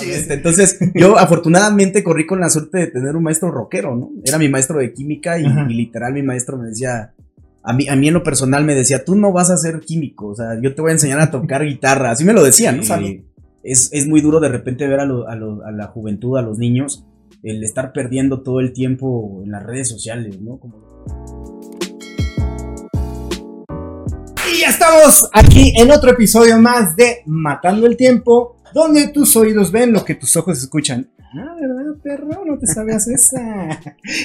Entonces, yo afortunadamente corrí con la suerte de tener un maestro rockero, ¿no? Era mi maestro de química y, literal mi maestro me decía, a mí, a mí en lo personal me decía, tú no vas a ser químico, o sea, yo te voy a enseñar a tocar guitarra, así me lo decían, ¿no? es, es, muy duro de repente ver a, a, la juventud, a los niños, el estar perdiendo todo el tiempo en las redes sociales, ¿no? Y ya estamos aquí en otro episodio más de Matando el Tiempo donde tus oídos ven lo que tus ojos escuchan. Ah, ¿verdad, perro? No te sabías esa.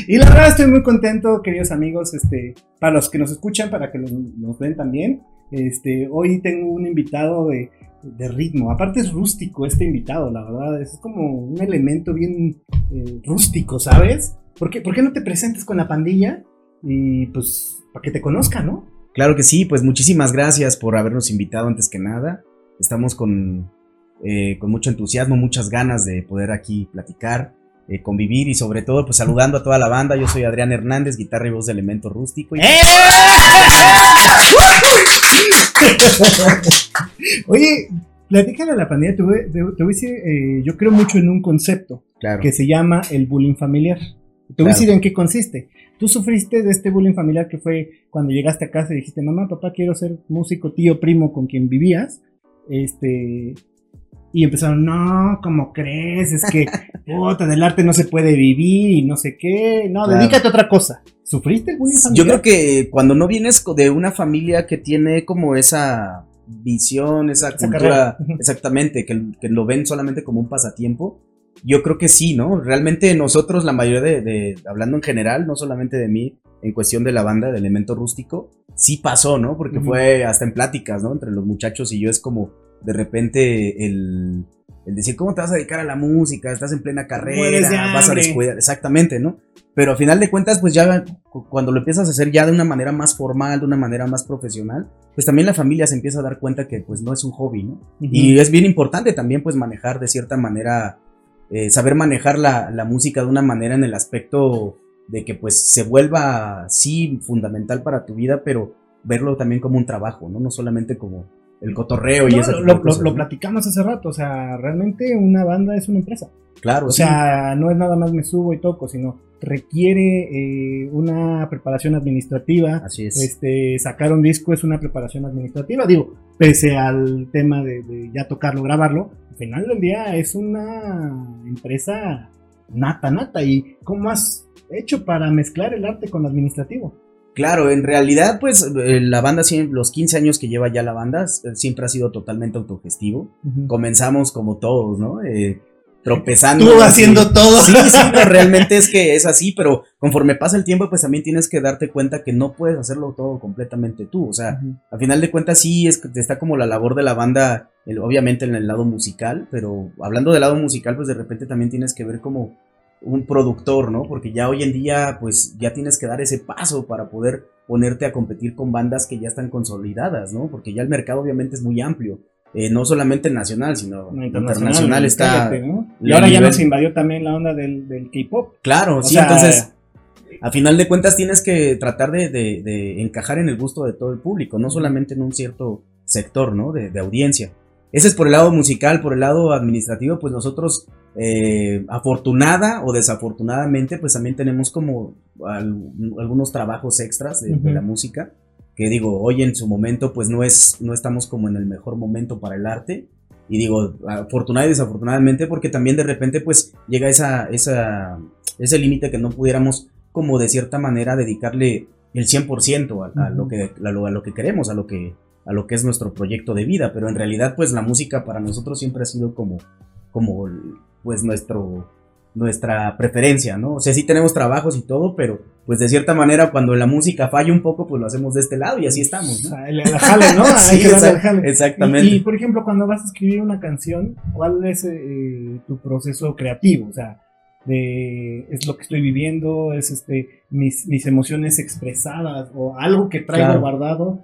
y la verdad estoy muy contento, queridos amigos, este, para los que nos escuchan, para que nos, ven también. Este, hoy tengo un invitado de, ritmo. Aparte es rústico este invitado, la verdad. Es como un elemento bien eh, rústico, ¿sabes? ¿Por qué, ¿Por qué no te presentes con la pandilla? Y pues, para que te conozcan, ¿no? Claro que sí, pues muchísimas gracias por habernos invitado antes que nada. Estamos con eh, con mucho entusiasmo, muchas ganas de poder aquí platicar, eh, convivir y sobre todo pues saludando a toda la banda. Yo soy Adrián Hernández, guitarra y voz de Elemento Rústico. ¡Eh! Oye, platícale a la pandilla, te voy, a decir, yo creo mucho en un concepto que se llama el bullying familiar. Te voy a decir en qué consiste. Tú sufriste de este bullying familiar que fue cuando llegaste a casa y dijiste, mamá, papá, quiero ser músico, tío, primo con quien vivías. Este, y empezaron, no, ¿cómo crees? Es que, puta, del arte no se puede vivir y no sé qué. No, dedícate a otra cosa. ¿Sufriste bullying Yo creo que cuando no vienes de una familia que tiene como esa visión, esa, cultura, exactamente, que, que, lo ven solamente como un pasatiempo, yo creo que sí, ¿no? Realmente nosotros, la mayoría de, hablando en general, no solamente de mí, en cuestión de la banda, de elemento rústico, sí pasó, ¿no? Porque fue hasta en pláticas, ¿no? Entre los muchachos y yo es como, de repente el, decir, ¿cómo te vas a dedicar a la música? Estás en plena carrera, vas a descuidar, exactamente, ¿no? Pero a final de cuentas, pues ya cuando lo empiezas a hacer ya de una manera más formal, de una manera más profesional, pues también la familia se empieza a dar cuenta que pues no es un hobby, ¿no? Y es bien importante también pues manejar de cierta manera, eh, saber manejar la, la música de una manera en el aspecto de que pues se vuelva sí fundamental para tu vida, pero verlo también como un trabajo, ¿no? No solamente como el cotorreo y eso. Lo, lo, platicamos hace rato, o sea, realmente una banda es una empresa. Claro, O sea, no es nada más me subo y toco, sino requiere eh, una preparación administrativa. Así es. Este, sacar un disco es una preparación administrativa, digo, pese al tema de, de ya tocarlo, grabarlo, al final del día es una empresa nata, nata. ¿Y cómo has hecho para mezclar el arte con lo administrativo? Claro, en realidad, pues eh, la banda, los 15 años que lleva ya la banda, siempre ha sido totalmente autogestivo. Comenzamos como todos, ¿no? Eh, tropezando. Tú haciendo todo. Sí, sí, realmente es que es así, pero conforme pasa el tiempo, pues también tienes que darte cuenta que no puedes hacerlo todo completamente tú. O sea, al final de cuentas sí es, está como la labor de la banda, obviamente en el lado musical, pero hablando del lado musical, pues de repente también tienes que ver como un productor, ¿no? Porque ya hoy en día, pues ya tienes que dar ese paso para poder ponerte a competir con bandas que ya están consolidadas, ¿no? Porque ya el mercado obviamente es muy amplio. Eh, no solamente nacional, sino internacional, está. Y ahora ya nos invadió también la onda del, K-pop. Claro, sí, entonces. A final de cuentas tienes que tratar de, encajar en el gusto de todo el público, no solamente en un cierto sector, ¿no? de audiencia. Ese es por el lado musical, por el lado administrativo, pues nosotros, eh, afortunada o desafortunadamente, pues también tenemos como algunos trabajos extras de, la música, que digo, hoy en su momento, pues no es, no estamos como en el mejor momento para el arte. Y digo, afortunada y desafortunadamente, porque también de repente, pues llega esa, esa, ese límite que no pudiéramos, como de cierta manera, dedicarle el 100% a, lo que, a lo que queremos, a lo que a lo que es nuestro proyecto de vida, pero en realidad pues la música para nosotros siempre ha sido como, como pues nuestro, nuestra preferencia, ¿no? O sea, sí tenemos trabajos y todo, pero pues de cierta manera cuando la música falla un poco, pues lo hacemos de este lado y así estamos, ¿no? ¿no? sí, exactamente. Y, por ejemplo, cuando vas a escribir una canción, ¿cuál es eh, tu proceso creativo? O sea, de es lo que estoy viviendo, es este mis, mis emociones expresadas o algo que traigo guardado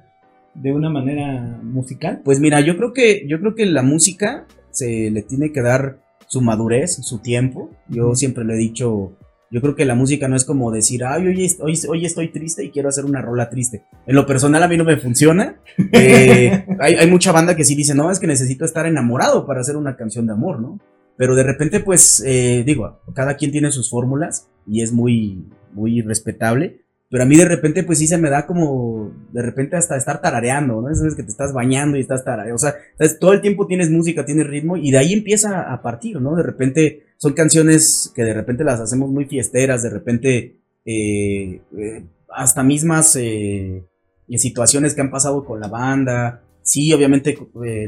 de una manera musical? Pues mira, yo creo que yo creo que la música se le tiene que dar su madurez, su tiempo. Yo siempre le he dicho, yo creo que la música no es como decir, ay, hoy, hoy, hoy estoy triste y quiero hacer una rola triste. En lo personal a mí no me funciona. Eh, hay, hay, mucha banda que sí dice, no, es que necesito estar enamorado para hacer una canción de amor, ¿no? Pero de repente, pues, eh, digo, cada quien tiene sus fórmulas y es muy, muy respetable. Pero a mí de repente, pues sí se me da como, de repente hasta estar tarareando, ¿no? Es que te estás bañando y estás tarareando. O sea, todo el tiempo tienes música, tienes ritmo y de ahí empieza a partir, ¿no? De repente son canciones que de repente las hacemos muy fiesteras, de repente eh, eh, hasta mismas eh, situaciones que han pasado con la banda. Sí, obviamente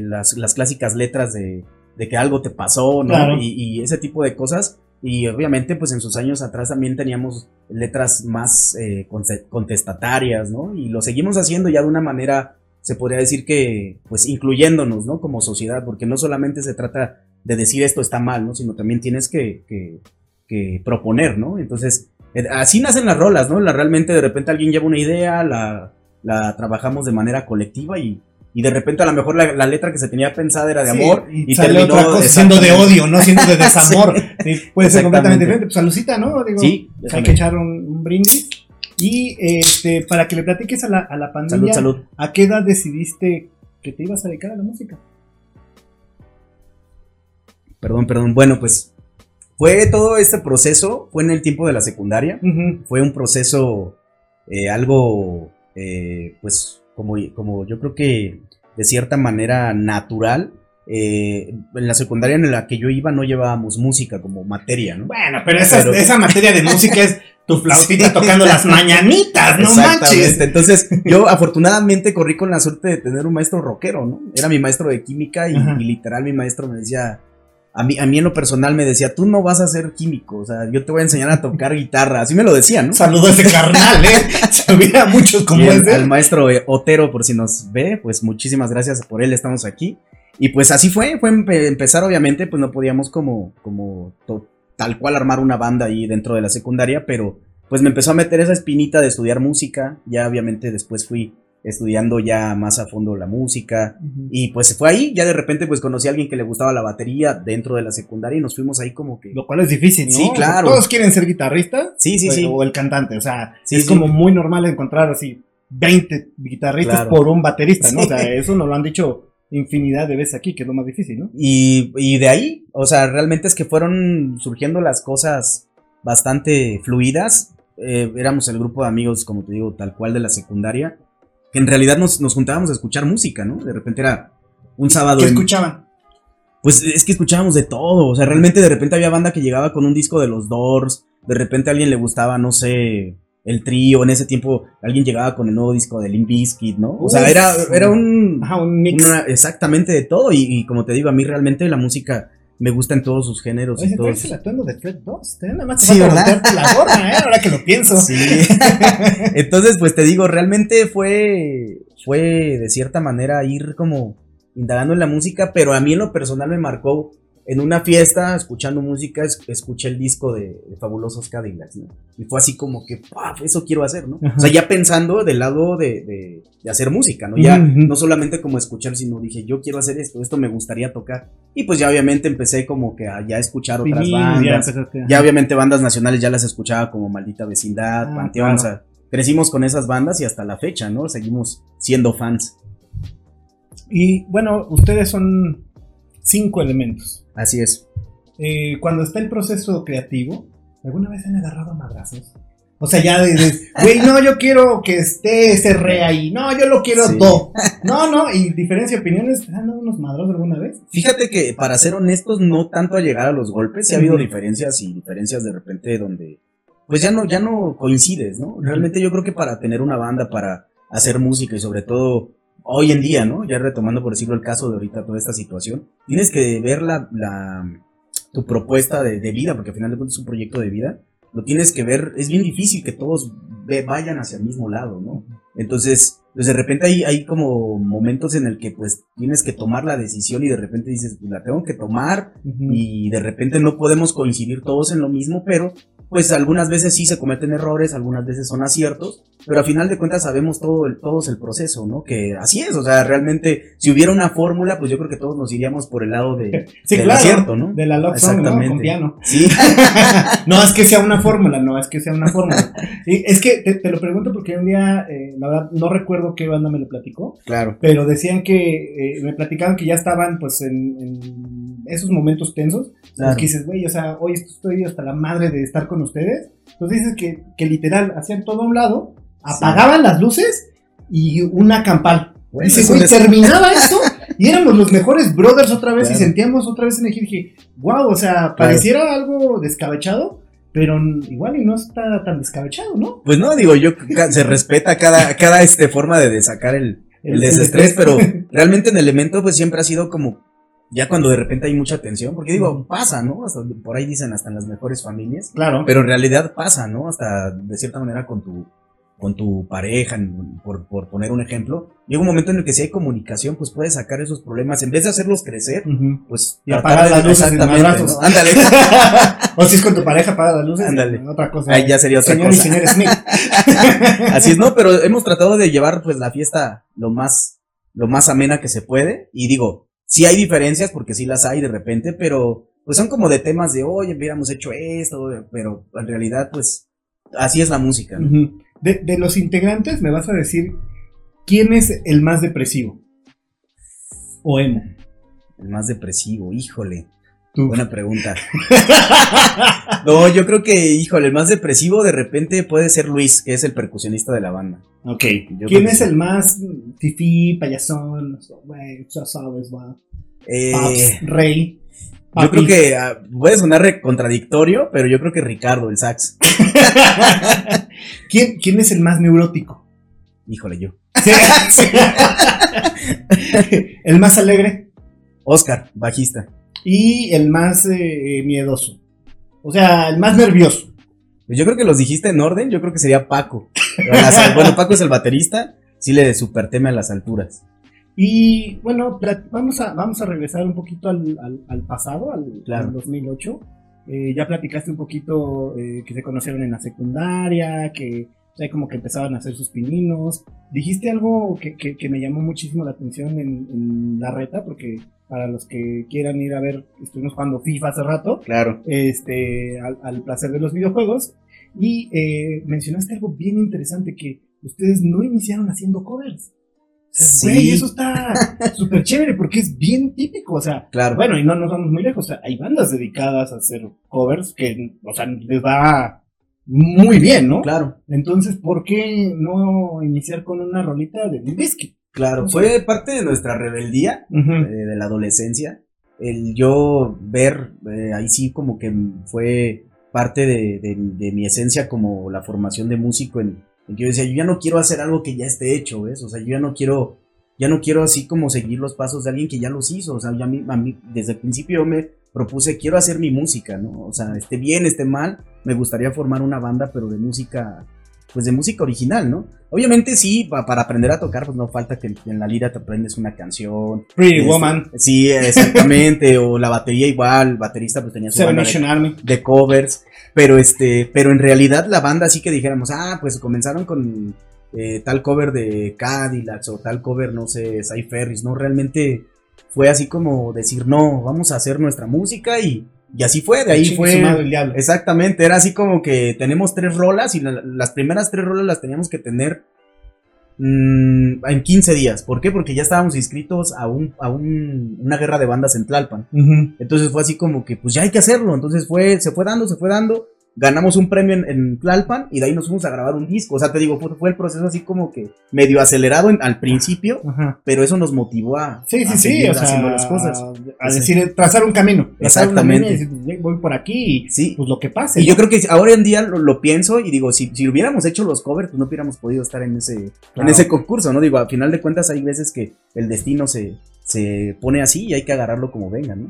las, las, clásicas letras de, de, que algo te pasó, ¿no? Y, y ese tipo de cosas y obviamente, pues en sus años atrás también teníamos letras más eh, contestatarias, ¿no? Y lo seguimos haciendo ya de una manera, se podría decir que, pues incluyéndonos, ¿no? Como sociedad, porque no solamente se trata de decir esto está mal, ¿no? Sino también tienes que, que, que proponer, ¿no? Entonces, eh, así nacen las rolas, ¿no? La, realmente de repente alguien lleva una idea, la, la trabajamos de manera colectiva y, y de repente a lo mejor la, letra que se tenía pensada era de amor y, terminó siendo de odio, no siendo de desamor. puede ser completamente diferente. Pues saludcita, ¿no? Digo, sí, hay que echar un, brindis. Y este, para que le platiques a la, a la pandilla, salud, salud. ¿a qué edad decidiste que te ibas a dedicar a la música? Perdón, perdón. Bueno, pues fue todo este proceso, fue en el tiempo de la secundaria. Fue un proceso eh, algo, eh, pues como, yo creo que de cierta manera natural. Eh, en la secundaria en la que yo iba no llevábamos música como materia, ¿no? Bueno, pero esa, materia de música es tu flautita tocando las mañanitas, no manches. Entonces, yo afortunadamente corrí con la suerte de tener un maestro rockero, ¿no? Era mi maestro de química y literal mi maestro me decía, a mí, a mí en lo personal me decía, tú no vas a ser químico, o sea, yo te voy a enseñar a tocar guitarra. Así me lo decía, ¿no? Saludo a ese carnal, ¿eh? Hubiera muchos como ese. Al maestro eh, Otero, por si nos ve, pues muchísimas gracias por él, estamos aquí. Y pues así fue, fue empezar obviamente, pues no podíamos como, como tal cual armar una banda ahí dentro de la secundaria, pero pues me empezó a meter esa espinita de estudiar música, ya obviamente después fui estudiando ya más a fondo la música y pues fue ahí, ya de repente pues conocí a alguien que le gustaba la batería dentro de la secundaria y nos fuimos ahí como que... Lo cual es difícil, ¿no? Sí, claro. Todos quieren ser guitarristas. Sí, sí, sí. O el cantante, o sea, es como muy normal encontrar así 20 guitarristas por un baterista, ¿no? O sea, eso nos lo han dicho infinidad de veces aquí, que es lo más difícil, ¿no? Y, y de ahí, o sea, realmente es que fueron surgiendo las cosas bastante fluidas. Eh, éramos el grupo de amigos, como te digo, tal cual de la secundaria que en realidad nos, nos juntábamos a escuchar música, ¿no? De repente era un sábado. ¿Qué escuchaban? Pues es que escuchábamos de todo, o sea, realmente de repente había banda que llegaba con un disco de los Doors, de repente a alguien le gustaba, no sé, el trío, en ese tiempo alguien llegaba con el nuevo disco de Limp Bizkit, ¿no? O sea, era, era un... Ajá, un mix. exactamente de todo, y, y, como te digo, a mí realmente la música me gusta en todos sus géneros. Oye, y todos... el atuendo de Fred 2, ¿eh? nada más te sí, ¿verdad? la gorra, ¿eh? ahora que lo pienso. Sí. Entonces, pues te digo, realmente fue, fue de cierta manera ir como indagando en la música, pero a mí en lo personal me marcó en una fiesta, escuchando música, escuché el disco de, Fabulosos Cadillacs, ¿no? Y fue así como que, ¡paf! Eso quiero hacer, ¿no? O sea, ya pensando del lado de, de, hacer música, ¿no? Ya no solamente como escuchar, sino dije, yo quiero hacer esto, esto me gustaría tocar. Y pues ya obviamente empecé como que a ya escuchar otras bandas. Ya, obviamente bandas nacionales ya las escuchaba como Maldita Vecindad, ah, Panteón, o sea, crecimos con esas bandas y hasta la fecha, ¿no? Seguimos siendo fans. Y bueno, ustedes son cinco elementos. Así es. Eh, cuando está el proceso creativo, ¿alguna vez han agarrado madrazos? O sea, ya dices, güey, no, yo quiero que esté ese re ahí. No, yo lo quiero todo. No, no, y diferencia de opiniones, ¿han dado unos madrazos alguna vez? Fíjate que, para ser honestos, no tanto a llegar a los golpes. Sí ha habido diferencias y diferencias de repente donde, pues ya no, ya no coincides, ¿no? Realmente yo creo que para tener una banda, para hacer música y sobre todo hoy en día, ¿no? Ya retomando, por decirlo, el caso de ahorita, toda esta situación, tienes que ver la, la tu propuesta de, vida, porque al final de cuentas es un proyecto de vida, lo tienes que ver, es bien difícil que todos vayan hacia el mismo lado, ¿no? Entonces, pues de repente hay, hay como momentos en el que pues tienes que tomar la decisión y de repente dices, pues la tengo que tomar y de repente no podemos coincidir todos en lo mismo, pero pues algunas veces sí se cometen errores, algunas veces son aciertos, pero a final de cuentas sabemos todo el, todos el proceso, ¿no? Que así es, o sea, realmente, si hubiera una fórmula, pues yo creo que todos nos iríamos por el lado de, Sí, del claro, acierto, ¿no? De la love song, ¿no? Exactamente. Con piano. Sí, No es que sea una fórmula, no es que sea una fórmula. Sí, es que te, te lo pregunto porque un día, eh, la verdad, no recuerdo qué banda me lo platicó, claro. pero decían que, eh, me platicaban que ya estaban pues en, en esos momentos tensos. Claro. Los que dices, güey, o sea, hoy estoy hasta la madre de estar con ustedes. Entonces dices que, que literal hacían todo a un lado, apagaban las luces y una campal. Bueno, des- terminaba esto y éramos los mejores brothers otra vez y sentíamos otra vez energía. Y dije, wow, o sea, pareciera algo descabechado, pero igual y no está tan descabechado, ¿no? Pues no, digo, yo se respeta cada, cada este, forma de, de sacar el, el desestrés, pero realmente en Elemento pues siempre ha sido como, ya cuando de repente hay mucha tensión, porque digo, pasa, ¿no? Hasta, por ahí dicen hasta en las mejores familias, Claro. pero en realidad pasa, ¿no? Hasta de cierta manera con tu, con tu pareja, por, por poner un ejemplo, llega un momento en el que si hay comunicación, pues puedes sacar esos problemas, en vez de hacerlos crecer, pues Y apagar las luces madrazos. ¿no? Ándale. o si es con tu pareja, apaga las luces. Ándale. Otra cosa. Ahí ya sería otra Señor cosa. y señor Smith. Así es, no, pero hemos tratado de llevar pues la fiesta lo más, lo más amena que se puede. Y digo, sí hay diferencias, porque sí las hay de repente, pero pues son como de temas de, oye, hubiéramos hecho esto, pero en realidad pues así es la música. de, de los integrantes, me vas a decir quién es el más depresivo. O emo. El más depresivo, híjole. Tú. Buena pregunta. No, yo creo que, híjole, el más depresivo de repente puede ser Luis, que es el percusionista de la banda. Ok. Yo ¿Quién es el más fifí, payasón? Ya sabes, va. Eh, Paps, rey. yo creo que ah, puede sonar contradictorio, pero yo creo que Ricardo, el sax. ¿Quién, ¿Quién es el más neurótico? Híjole, yo. Sí, sí. el más alegre Oscar, bajista. Y el más eh, miedoso. O sea, el más nervioso. Pues yo creo que los dijiste en orden, yo creo que sería Paco. Bueno, Paco es el baterista, sí le super teme a las alturas. Y bueno, vamos a, vamos a regresar un poquito al, al- al pasado, al, Claro. al 2008. Eh, ya platicaste un poquito eh, que se conocieron en la secundaria, que o sea, como que empezaban a hacer sus pininos. Dijiste algo que, que- que me llamó muchísimo la atención en, en la reta, porque para los que quieran ir a ver, estuvimos jugando FIFA hace rato, Claro. este, al, al placer de los videojuegos. Y eh, mencionaste algo bien interesante, que ustedes no iniciaron haciendo covers. O sea, Sí. güey, eso está súper chévere porque es bien típico. O sea, Claro. bueno, y no nos vamos muy lejos. O sea, hay bandas dedicadas a hacer covers que, o sea, les va muy bien, ¿no? Claro, Entonces, ¿por qué no iniciar con una rolita de Limp Bizkit? Claro. Fue parte de nuestra rebeldía eh, de la adolescencia. El yo ver, eh, ahí sí como que fue parte de, de- de mi esencia como la formación de músico en, en que yo decía, yo ya no quiero hacer algo que ya esté hecho, ¿ves? O sea, yo ya no quiero, ya no quiero así como seguir los pasos de alguien que ya los hizo. O sea, ya a mí, a mí desde el principio yo me propuse, quiero hacer mi música, ¿no? O sea, esté bien, esté mal, me gustaría formar una banda, pero de música, pues de música original, ¿no? Obviamente sí, pa- para aprender a tocar, pues no falta que en la lira te aprendes una canción, Pretty este, Woman, Sí, exactamente. o la batería igual, el baterista pues tenía su Seven Nation de, Army. de covers. Pero este, pero en realidad la banda sí que dijéramos, ah, pues comenzaron con eh, tal cover de Cadillacs o tal cover, no sé, Cy Ferris, ¿no? Realmente fue así como decir, no, vamos a hacer nuestra música y, y así fue, de ahí fue. el diablo. Exactamente, era así como que tenemos tres rolas y la- las primeras tres rolas las teníamos que tener mm, en 15 días. ¿Por qué? Porque ya estábamos inscritos a, un, a un- una guerra de bandas en Tlalpan. Entonces fue así como que, pues ya hay que hacerlo. Entonces fue, se fue dando, se fue dando. Ganamos un premio en, en Tlalpan y de ahí nos fuimos a grabar un disco. O sea, te digo, fue, fue el proceso así como que medio acelerado en- al principio, Ajá. pero eso nos motivó a, Sí, a sí, sí, seguir o sea, haciendo las cosas. a decir, trazar un camino. trazar Exactamente. línea y decir, "Güey, voy por aquí y Sí, pues lo que pase. Y yo creo que ahora en día lo, lo pienso y digo, si, si hubiéramos hecho los covers, pues no hubiéramos podido estar en ese, en ese concurso, ¿no? Digo, a final de cuentas hay veces que el destino se, se pone así y hay que agarrarlo como venga, ¿no?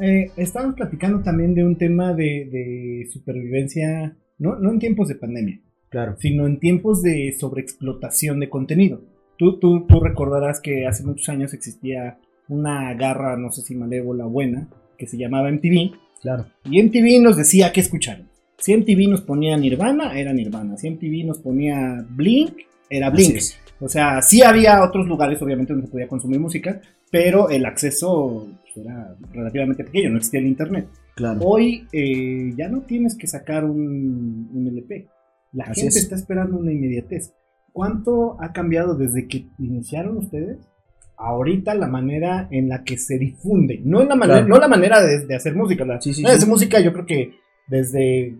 Eh, estábamos platicando también de un tema de, de supervivencia, no, no en tiempos de pandemia, Claro. sino en tiempos de sobreexplotación de contenido. Tú, tú, tú recordarás que hace muchos años existía una garra, no sé si malévola o buena, que se llamaba MTV, Claro. y MTV nos decía qué escuchar. Si MTV nos ponía Nirvana, era Nirvana. Si MTV nos ponía Blink, era Blink. O sea, sí había otros lugares, obviamente, donde se podía consumir música, pero el acceso pues, era relativamente pequeño, no existía el internet. Claro. Hoy eh, ya no tienes que sacar un, un LP. La Así gente es. está esperando una inmediatez. ¿Cuánto ha cambiado desde que iniciaron ustedes? Ahorita la manera en la que se difunde, no en la manera, Claro. no la manera de, de hacer música, la, Sí, sí, hacer música yo creo que desde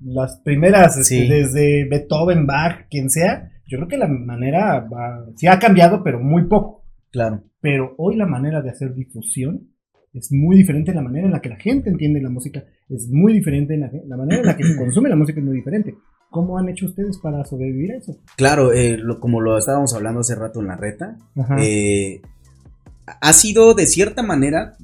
las primeras, este, desde Beethoven, Bach, quien sea, yo creo que la manera va, sí ha cambiado, pero muy poco. Claro. Pero hoy la manera de hacer difusión es muy diferente, la manera en la que la gente entiende la música es muy diferente, la, la manera en la que se consume la música es muy diferente. ¿Cómo han hecho ustedes para sobrevivir a eso? Claro, eh, lo- como lo estábamos hablando hace rato en la reta, eh, ha sido de cierta manera,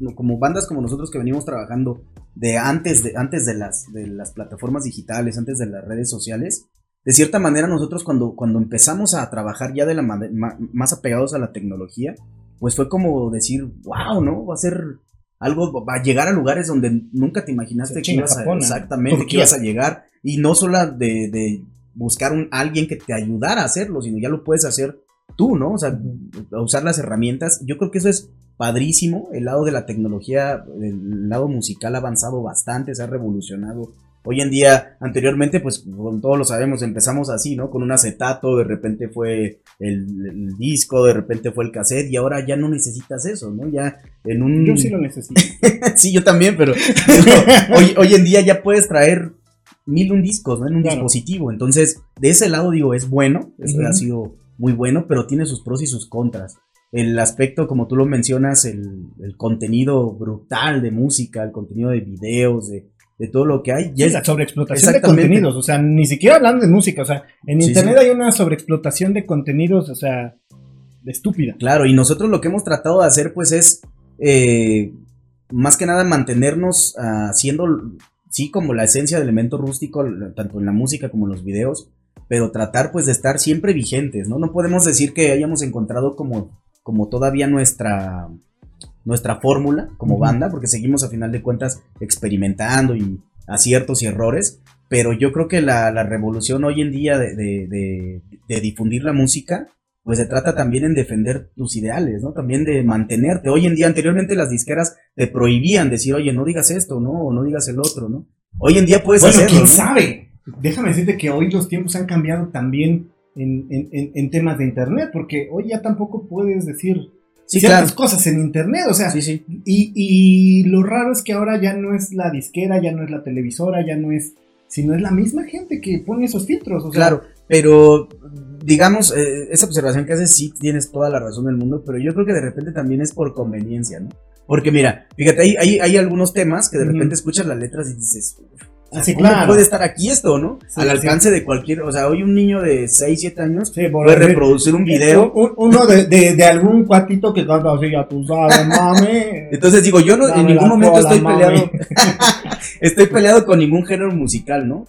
no, como bandas como nosotros que venimos trabajando de antes de, antes de, las, de las plataformas digitales, antes de las redes sociales, de cierta manera nosotros cuando, cuando empezamos a trabajar ya de la ma- más apegados a la tecnología, pues fue como decir, wow, ¿no? Va a ser algo, va a llegar a lugares donde nunca te imaginaste que ibas a, Japón, exactamente, que ibas a llegar, y no solo de, de buscar un alguien que te ayudara a hacerlo, sino ya lo puedes hacer tú, ¿no? O sea, usar las herramientas. Yo creo que eso es padrísimo. El lado de la tecnología, el lado musical ha avanzado bastante, se ha revolucionado. Hoy en día, anteriormente, pues con todos lo sabemos, empezamos así, ¿no? Con un acetato, de repente fue el, el disco, de repente fue el cassette, y ahora ya no necesitas eso, ¿no? Ya en un... Yo sí lo necesito. sí, yo también, pero hoy, hoy en día ya puedes traer mil un discos, ¿no? En un Claro. dispositivo. Entonces, de ese lado digo, es bueno, eso ha sido muy bueno, pero tiene sus pros y sus contras. El aspecto, como tú lo mencionas, el, el contenido brutal de música, el contenido de videos, de, de todo lo que hay. Y es la sobreexplotación de contenidos, o sea, ni siquiera hablando de música, o sea, en Sí, internet sí. hay una sobreexplotación de contenidos, o sea, estúpida. Claro, y nosotros lo que hemos tratado de hacer, pues, es eh, más que nada mantenernos ah, haciendo, sí, como la esencia del elemento rústico, tanto en la música como en los videos, pero tratar, pues, de estar siempre vigentes, ¿no? No podemos decir que hayamos encontrado como, como todavía nuestra, nuestra fórmula como banda, porque seguimos a final de cuentas experimentando y aciertos y errores, pero yo creo que la, la revolución hoy en día de, de- de- de difundir la música, pues se trata también en defender tus ideales, ¿no? También de mantenerte. Hoy en día, anteriormente las disqueras te prohibían decir, oye, no digas esto, ¿no? O no digas el otro, ¿no? Hoy en día puedes bueno, hacerlo. quién ¿no? sabe. Déjame decirte que hoy los tiempos han cambiado también en, en- en- en temas de internet, porque hoy ya tampoco puedes decir Sí, ciertas claro. cosas en internet, o sea, Sí, sí. y, y lo raro es que ahora ya no es la disquera, ya no es la televisora, ya no es, sino es la misma gente que pone esos filtros, o sea, Claro, pero digamos, eh, esa observación que haces sí tienes toda la razón del mundo, pero yo creo que de repente también es por conveniencia, ¿no? Porque mira, fíjate, hay, hay, hay algunos temas que de repente escuchas las letras y dices, "Uf, o sea, sí, ¿cómo claro. puede estar aquí esto, no? Sí, Al sí. alcance de cualquier, o sea, hoy un niño de 6, 7 años Sí, puede reproducir un video. un- uno de, de- de algún cuatito que canta así, ya tú sabes, mami. Entonces digo, yo no, en ningún momento cola, estoy peleado, estoy peleado con ningún género musical, ¿no?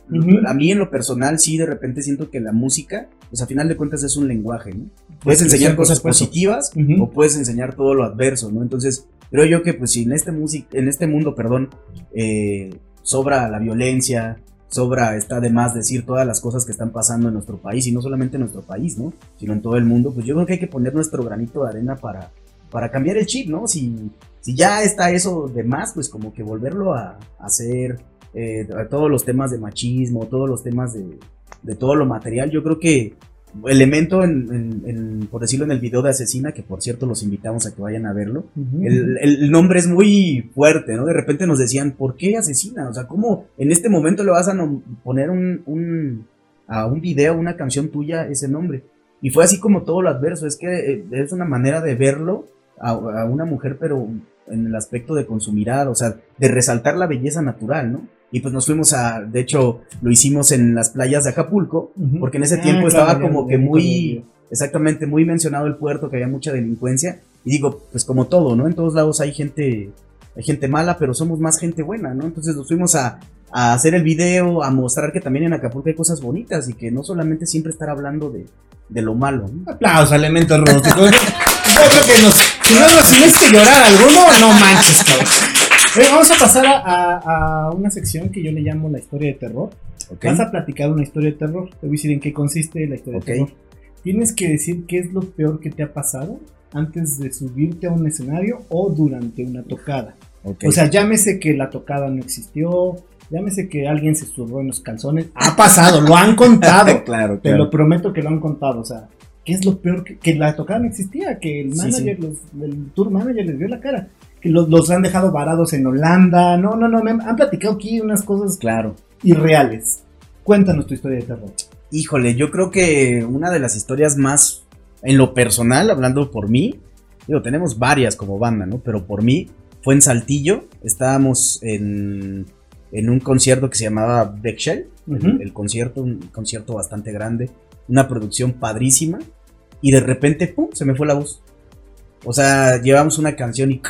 A mí en lo personal sí de repente siento que la música, pues a final de cuentas es un lenguaje, ¿no? Puedes enseñar cosas positivas o puedes enseñar todo lo adverso, ¿no? Entonces, creo yo que pues si en este music en este mundo, perdón, eh, sobra la violencia, sobra, está de más decir todas las cosas que están pasando en nuestro país, y no solamente en nuestro país, ¿no? Sino en todo el mundo, pues yo creo que hay que poner nuestro granito de arena para, para cambiar el chip, ¿no? Si, si ya está eso de más, pues como que volverlo a, hacer, eh, todos los temas de machismo, todos los temas de, de todo lo material, yo creo que elemento en, en- en, por decirlo en el video de Asesina, que por cierto los invitamos a que vayan a verlo, el, el nombre es muy fuerte, ¿no? De repente nos decían, ¿por qué asesina? O sea, ¿cómo en este momento le vas a poner un, un- a un video, una canción tuya, ese nombre? Y fue así como todo lo adverso, es que eh, es una manera de verlo a, a una mujer, pero en el aspecto de con su mirada, o sea, de resaltar la belleza natural, ¿no? Y pues nos fuimos a, de hecho, lo hicimos en las playas de Acapulco, porque en ese Ah, tiempo claro, estaba como que muy, exactamente, muy mencionado el puerto, que había mucha delincuencia. Y digo, pues como todo, ¿no? En todos lados hay gente, hay gente mala, pero somos más gente buena, ¿no? Entonces nos fuimos a, a hacer el video, a mostrar que también en Acapulco hay cosas bonitas y que no solamente siempre estar hablando de, de lo malo, ¿no? Aplausos, elementos rústicos. Yo creo que nos, si no nos tienes que llorar alguno, no manches, cabrón. Vamos a pasar a, a- a una sección que yo le llamo la historia de terror. Ok. Vas a platicar una historia de terror. Te voy a decir en qué consiste la historia Ok. de terror. Tienes que decir qué es lo peor que te ha pasado antes de subirte a un escenario o durante una tocada. ok. O sea, llámese que la tocada no existió, llámese que alguien se zurró en los calzones. Ha pasado, lo han contado. claro, Te claro. lo prometo que lo han contado. O sea, ¿qué es lo peor? Que, que la tocada no existía, que el Sí, manager, los- el tour manager les vio la cara. Los, los han dejado varados en Holanda. No, no, no. Me han, han platicado aquí unas cosas Claro. irreales. Cuéntanos tu historia de terror. Híjole, yo creo que una de las historias más, en lo personal, hablando por mí, digo, tenemos varias como banda, ¿no? Pero por mí fue en Saltillo, estábamos en, en un concierto que se llamaba Beckshell, el, Ujú. el concierto, un concierto bastante grande, una producción padrísima, y de repente, ¡pum!, se me fue la voz. O sea, llevamos una canción y...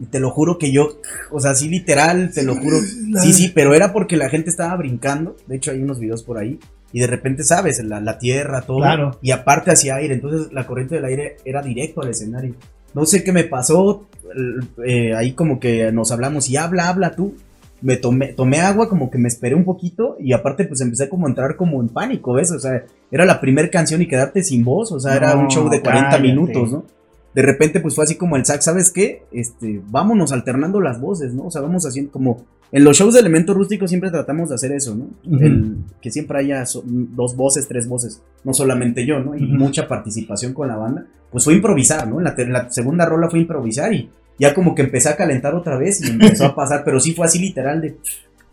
Y te lo juro que yo, o sea, sí literal, te lo juro. Sí, sí, pero era porque la gente estaba brincando. De hecho, hay unos videos por ahí. Y de repente, ¿sabes? La, la tierra, todo. Claro. Y aparte hacía aire. Entonces la corriente del aire era directo al escenario. No sé qué me pasó. eh, ahí como que nos hablamos y habla, habla tú. Me tomé, tomé agua, como que me esperé un poquito. Y aparte, pues empecé como a entrar como en pánico, ¿ves? O sea, era la primera canción y quedarte sin voz. O sea, era un show de 40 cállate. minutos, ¿no? De repente pues fue así como el sax, ¿sabes qué? Este, vámonos alternando las voces, ¿no? O sea, vamos haciendo como en los shows de elemento rústico siempre tratamos de hacer eso, ¿no? El, que siempre haya so- dos voces, tres voces, no solamente yo, ¿no? Y mucha participación con la banda. Pues fue improvisar, ¿no? En la, la segunda rola fue improvisar y ya como que empecé a calentar otra vez y empezó a pasar, pero sí fue así literal de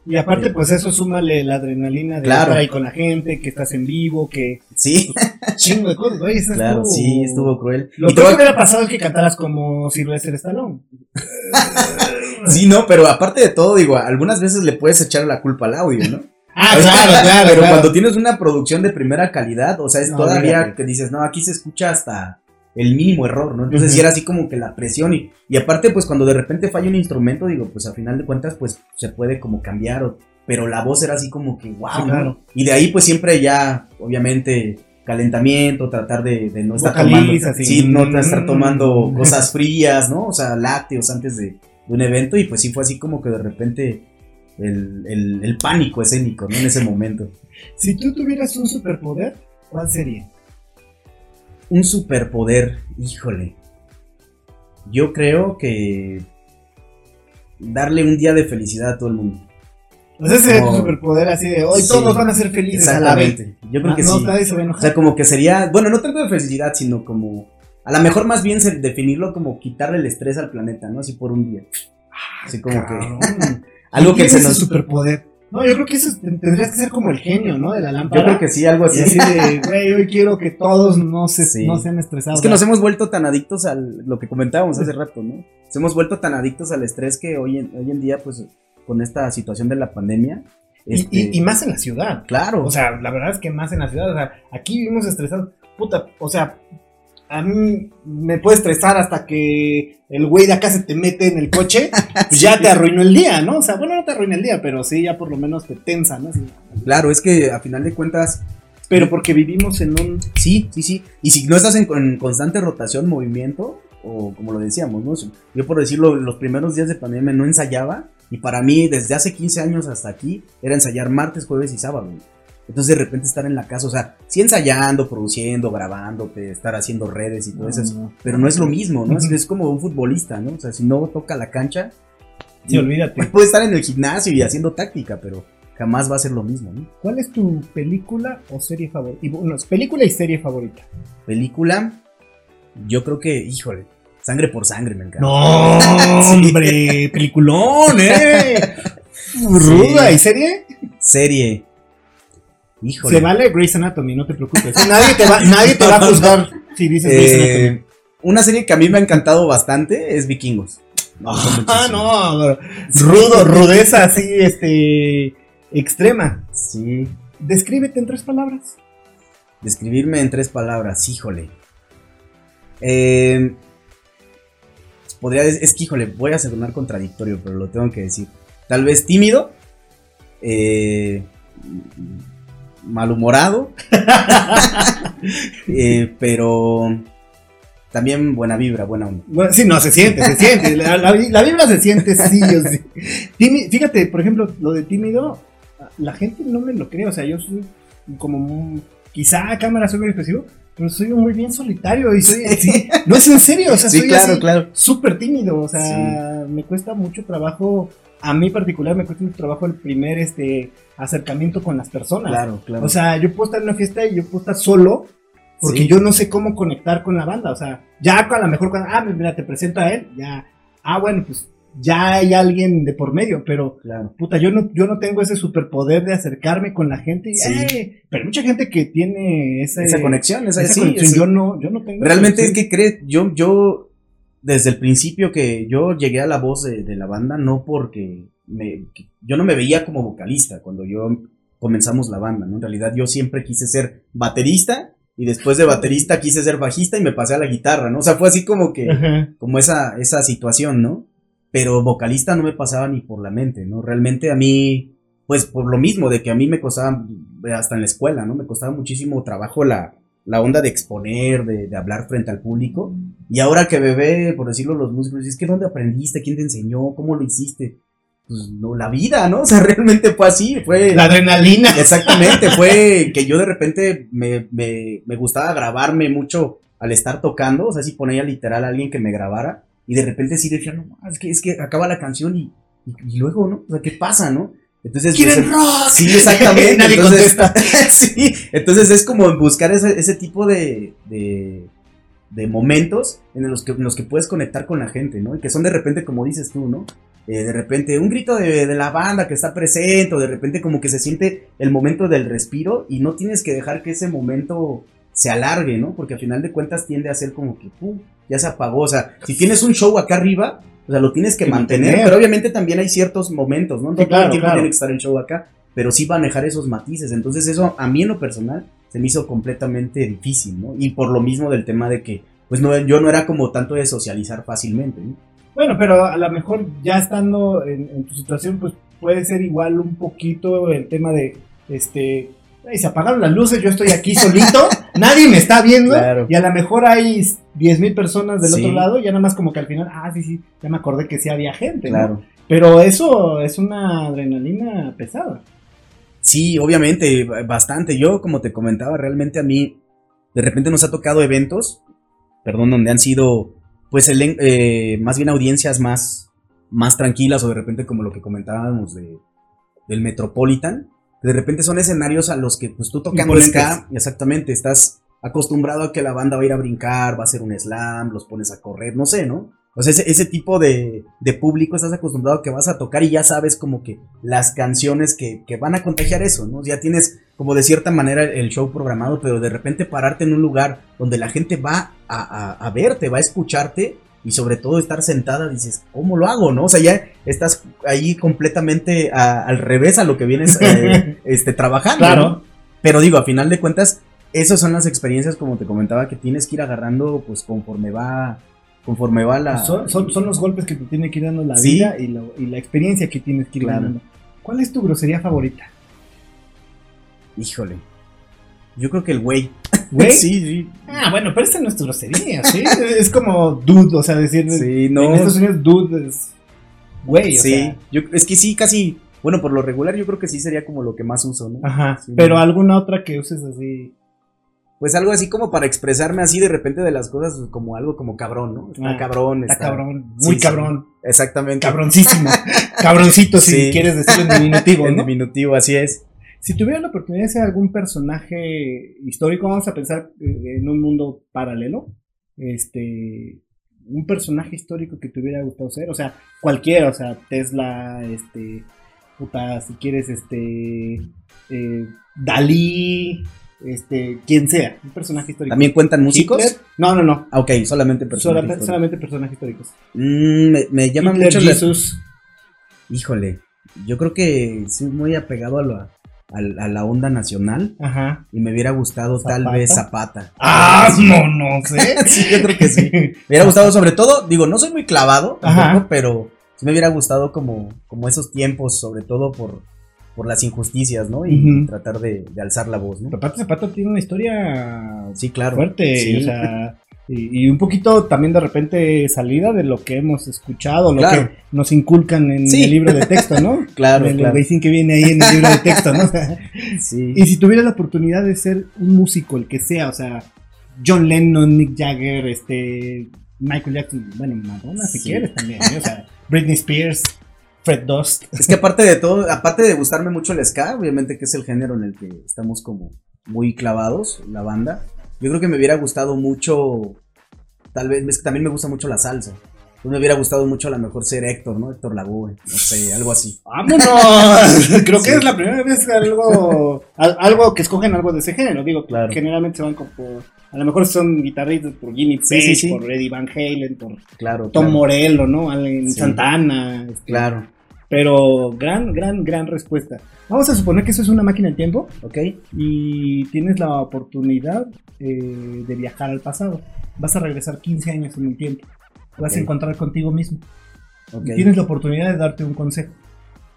Y aparte, pues eso súmale la adrenalina de Claro. estar ahí con la gente, que estás en vivo, que sí, chingo de cosas, güey. claro, estuvo- sí, estuvo cruel. Lo peor que hubiera pasado es que cantaras como Sylvester Stallone. Sí, no, pero aparte de todo, digo, algunas veces le puedes echar la culpa al audio, ¿no? Ah, O sea, claro, claro. Pero claro. cuando tienes una producción de primera calidad, o sea, es No, todavía que dices, no, aquí se escucha hasta el mínimo error, ¿no? Entonces Ujú. sí era así como que la presión y, y aparte, pues cuando de repente falla un instrumento, digo, pues a final de cuentas, pues se puede como cambiar, o- pero la voz era así como que, wow, Sí, claro. Y de ahí pues siempre ya, obviamente, calentamiento, tratar de, de no estar Vocalizas tomando, y- sí, no estar tomando Mm. cosas frías, ¿no? O sea, lácteos antes de, de un evento y pues sí fue así como que de repente el, el- el pánico escénico, ¿no? En ese momento. Si tú tuvieras un superpoder, ¿cuál sería? Un superpoder, híjole. Yo creo que darle un día de felicidad a todo el mundo. O sea, ese sería tu superpoder así de hoy Sí. todos van a ser felices a la vez. Exactamente. Yo creo que no, sí. nadie se va a O sea, como que sería, bueno, no tanto de felicidad, sino como, a lo mejor más bien definirlo como quitarle el estrés al planeta, ¿no? Así por un día. Así como que, algo que ¿Quién se nos... superpoder. No, yo creo que eso ten- tendrías que ser como el genio, ¿no? De la lámpara. Yo creo que sí, algo Y así. así de, güey, hoy quiero que todos no, se, Sí. no sean estresados. Es que nos hemos vuelto tan adictos al, lo que comentábamos hace rato, ¿no? Nos hemos vuelto tan adictos al estrés que hoy en, hoy en día, pues, con esta situación de la pandemia... Y, este, y- y más en la ciudad. Claro. O sea, la verdad es que más en la ciudad. O sea, aquí vivimos estresados. Puta, o sea, a mí me puede estresar hasta que el güey de acá se te mete en el coche. Pues ya te arruinó el día, ¿no? O sea, bueno, no te arruina el día, pero sí, ya por lo menos te tensa, ¿no? Así, Claro, es que a final de cuentas, Pero porque vivimos en un. sí, sí, sí. Y si no estás en, en constante rotación, movimiento, o como lo decíamos, ¿no? Yo por decirlo, los primeros días de pandemia no ensayaba. Y para mí, desde hace 15 años hasta aquí, era ensayar martes, jueves y sábado. Entonces de repente estar en la casa, o sea, sí ensayando, produciendo, grabándote, estar haciendo redes y todo eso. No. Pero no es lo mismo, ¿no? Es, como un futbolista, ¿no? O sea, si no toca la cancha, Sí, olvídate. puede estar en el gimnasio y haciendo táctica, pero jamás va a ser lo mismo, ¿no? ¿Cuál es tu película o serie favorita? Y, película y serie favorita. Película, yo creo que, híjole, sangre por sangre me encanta. No, hombre, peliculón, eh. Ruda, ¿y serie? Serie. Híjole. Se vale Grey's Anatomy, no te preocupes. Nadie te va, nadie te va a juzgar si dices Grey's Anatomy. Eh, una serie que a mí me ha encantado bastante es Vikingos. Ah, no, rudo, rudeza así, este, extrema. Sí. Descríbete en tres palabras. Describirme en tres palabras, híjole. Eh, podría decir, es que híjole, voy a sonar contradictorio, pero lo tengo que decir. Tal vez tímido, eh, malhumorado, eh, pero también buena vibra, buena onda. Bueno, sí, no, se siente, se siente. La, la- la vibra se siente, sí o sí. Fíjate, por ejemplo, lo de tímido, la gente no me lo cree. O sea, yo soy como quizá a cámara soy muy expresivo, pero soy muy bien solitario y soy sí, no es en serio, o sea, Sí, soy claro, así, claro. súper tímido, o sea, me cuesta mucho trabajo, a mí particular me cuesta mucho trabajo el primer este acercamiento con las personas. Claro, claro. O sea, yo puedo estar en una fiesta y yo puedo estar solo porque Sí. yo no sé cómo conectar con la banda. O sea, ya a lo mejor cuando, ah, mira, te presento a él, ya, ah, bueno, pues ya hay alguien de por medio, pero claro. puta, yo no, yo no tengo ese superpoder de acercarme con la gente. Y, Sí. "Eh", pero hay mucha gente que tiene Esa conexión, esa, esa sí, conexión. Yo no, yo no tengo. Realmente es que cree, yo, yo, desde el principio que yo llegué a la voz de, de la banda, no porque me, yo no me veía como vocalista cuando yo comenzamos la banda, ¿no? En realidad yo siempre quise ser baterista y después de baterista quise ser bajista y me pasé a la guitarra, ¿no? O sea, fue así como que, Ajá. como esa, esa situación, ¿no? Pero vocalista no me pasaba ni por la mente, ¿no? Realmente a mí, pues por lo mismo, de que a mí me costaba, hasta en la escuela, ¿no? Me costaba muchísimo trabajo la, la onda de exponer, de, de hablar frente al público. Y ahora que ve, por decirlo los músicos, es que ¿dónde aprendiste? ¿Quién te enseñó? ¿Cómo lo hiciste? Pues no, la vida, ¿no? O sea, realmente fue así, fue... La adrenalina. Exactamente, fue que yo de repente me, me, me gustaba grabarme mucho al estar tocando, o sea, si ponía literal a alguien que me grabara, y de repente sí decía, no, es que, es que acaba la canción y, y, y luego, ¿no? O sea, ¿qué pasa, no? Entonces, ¿Quieren pues, rock? Sí, exactamente. Nadie entonces, contesta. sí, entonces es como buscar ese, ese tipo de, de, de momentos en los, que, en los que puedes conectar con la gente, ¿no? Y que son de repente, como dices tú, ¿no? Eh, de repente un grito de, de la banda que está presente, o de repente como que se siente el momento del respiro y no tienes que dejar que ese momento se alargue, ¿no? Porque al final de cuentas tiende a ser como que, pum, ya se apagó. O sea, si tienes un show acá arriba, o sea, lo tienes que Que mantener, mantener. pero obviamente también hay ciertos momentos, ¿no? No Sí, todo el claro, tiempo claro. tiene que estar el show acá, pero sí manejar esos matices. Entonces eso a mí en lo personal se me hizo completamente difícil, ¿no? Y por lo mismo del tema de que, pues no, yo no era como tanto de socializar fácilmente, ¿no? Bueno, pero a lo mejor ya estando en, en tu situación, pues puede ser igual un poquito el tema de, este, "Ay, se apagaron las luces, yo estoy aquí solito, nadie me está viendo, Claro. y a lo mejor hay 10 mil personas del Sí. otro lado, y ya nada más como que al final, ah, sí, sí, ya me acordé que sí había gente, ¿no? Claro. Pero eso es una adrenalina pesada. Sí, obviamente, bastante. Yo, como te comentaba, realmente a mí, de repente nos ha tocado eventos, perdón, donde han sido, pues, el, eh, más bien audiencias más, más tranquilas, o de repente como lo que comentábamos de, del Metropolitan, de repente son escenarios a los que, pues, tú tocando ska, exactamente, estás acostumbrado a que la banda va a ir a brincar, va a hacer un slam, los pones a correr, no sé, ¿no? O sea, ese, ese tipo de, de público estás acostumbrado a que vas a tocar y ya sabes como que las canciones que, que van a contagiar eso, ¿no? Ya tienes como de cierta manera el show programado, pero de repente pararte en un lugar donde la gente va a, a- a verte, va a escucharte y sobre todo estar sentada, dices, ¿cómo lo hago, no? O sea, ya estás ahí completamente a- al revés a lo que vienes eh, este, trabajando. Claro. ¿no? Pero digo, a final de cuentas, esas son las experiencias, como te comentaba, que tienes que ir agarrando, pues conforme va, conforme va la. Son, son, son los golpes que te tiene que ir dando la Sí. vida y la experiencia que tienes que ir Claro. ganando. ¿Cuál es tu grosería favorita? Híjole. Yo creo que el güey. ¿Güey? sí, sí. Ah, bueno, pero esta no es tu grosería, ¿sí? es como dude, o sea, decir. Sí, En no. Estados Unidos, dude es. Güey, o Sí, sea. yo, es que sí, casi. Bueno, por lo regular, yo creo que sí sería como lo que más uso, ¿no? Ajá. Sí, pero no. alguna otra que uses así. Pues algo así como para expresarme así de repente de las cosas, como algo como cabrón, ¿no? Está Ah, cabrón, Está está. cabrón. Muy sí. cabrón. Exactamente. Cabroncísimo. Cabroncito, si quieres decirlo en diminutivo, En diminutivo, así es. Si tuviera la oportunidad de ser algún personaje histórico, vamos a pensar eh, en un mundo paralelo. Este. Un personaje histórico que te hubiera gustado ser. O sea, cualquiera, o sea, Tesla, este. Puta, si quieres, este. eh, Dalí, este. Quien sea. Un personaje histórico. ¿También cuentan músicos? Hitler. No, no, no. Ah, ok, solamente personas. Solamente, solamente personajes históricos. Mm, me, me mucho la. Jesus. Híjole, yo creo que soy muy apegado a a, la- a la onda nacional Ajá. y me hubiera gustado tal vez Zapata. Ah, no, no sé. sí, yo creo que sí. Me hubiera gustado sobre todo, digo, no soy muy clavado tampoco, pero sí me hubiera gustado como, como esos tiempos, sobre todo por, por las injusticias, ¿no? Y tratar de, de alzar la voz, ¿no? Zapata Zapata tiene una historia Sí, claro. fuerte, Sí. o sea, Y, y un poquito también de repente salida de lo que hemos escuchado, lo Claro. que nos inculcan en Sí. el libro de texto, ¿no? Claro, el claro. que viene ahí en el libro de texto, ¿no? Sí. y si tuvieras la oportunidad de ser un músico, el que sea, o sea, John Lennon, Mick Jagger, este, Michael Jackson, bueno, Madonna si Sí. quieres también, ¿eh? o sea, Britney Spears, Fred Durst. Es que aparte de todo, aparte de gustarme mucho el ska, obviamente que es el género en el que estamos como muy clavados, la banda, yo creo que me hubiera gustado mucho, tal vez, es que también me gusta mucho la salsa. Pues me hubiera gustado mucho a lo mejor ser Héctor, ¿no? Héctor Lavoe, no sé, algo así. ¡Vámonos! Creo que es la primera vez que algo, al- algo que escogen algo de ese género. Digo, Claro. generalmente se van como por, a lo mejor son guitarristas por Jimmy Page, sí, sí. por Eddie Van Halen, por Claro, Tom claro, Morello, ¿no? Sí. Santana. este, claro, Pero gran, gran, gran respuesta. Vamos a suponer que eso es una máquina del tiempo ¿ok? y tienes la oportunidad eh, de viajar al pasado. Vas a regresar 15 años en el tiempo. Te vas a encontrar contigo mismo. Ok, Y tienes la oportunidad de darte un consejo.